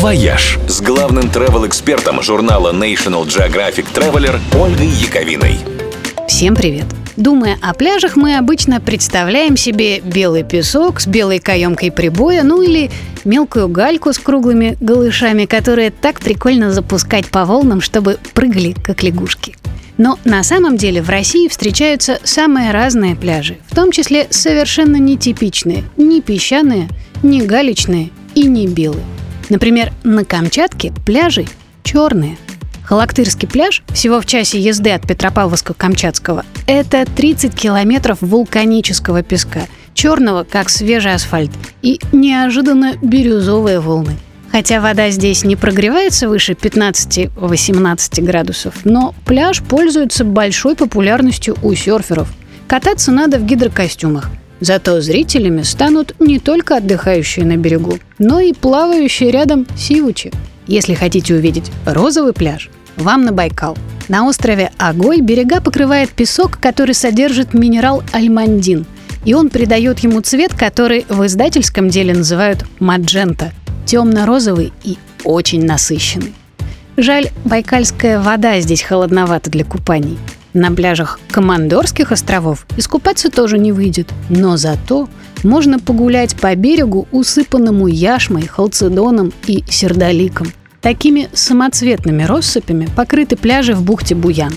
«Вояж» с главным travel-экспертом журнала National Geographic Traveler Ольгой Яковиной. Всем привет! Думая о пляжах, мы обычно представляем себе белый песок с белой каемкой прибоя, ну или мелкую гальку с круглыми голышами, которые так прикольно запускать по волнам, чтобы прыгали, как лягушки. Но на самом деле в России встречаются самые разные пляжи, в том числе совершенно нетипичные, не песчаные, не галечные и не белые. Например, на Камчатке пляжи черные. Халактырский пляж, всего в часе езды от Петропавловска-Камчатского, это 30 километров вулканического песка, черного, как свежий асфальт, и неожиданно бирюзовые волны – Хотя вода здесь не прогревается выше 15-18 градусов, но пляж пользуется большой популярностью у серферов. Кататься надо в гидрокостюмах. Зато зрителями станут не только отдыхающие на берегу, но и плавающие рядом сивучи. Если хотите увидеть розовый пляж, вам на Байкал. На острове Агой берега покрывает песок, который содержит минерал альмандин, и он придает ему цвет, который в издательском деле называют маджента – темно-розовый и очень насыщенный. Жаль, байкальская вода здесь холодновата для купаний. На пляжах Командорских островов искупаться тоже не выйдет, но зато можно погулять по берегу, усыпанному яшмой, халцедоном и сердоликом. Такими самоцветными россыпями покрыты пляжи в бухте Буян.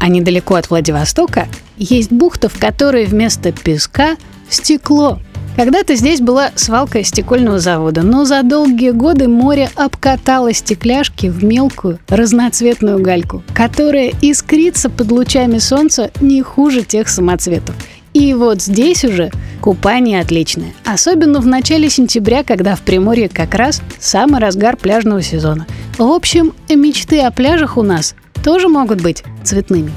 А недалеко от Владивостока есть бухта, в которой вместо песка – стекло – когда-то здесь была свалка стекольного завода, но за долгие годы море обкатало стекляшки в мелкую разноцветную гальку, которая искрится под лучами солнца не хуже тех самоцветов. И вот здесь уже купание отличное. Особенно в начале сентября, когда в Приморье как раз самый разгар пляжного сезона. В общем, мечты о пляжах у нас тоже могут быть цветными.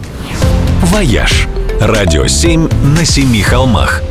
«Вояж» – радио 7 на семи холмах –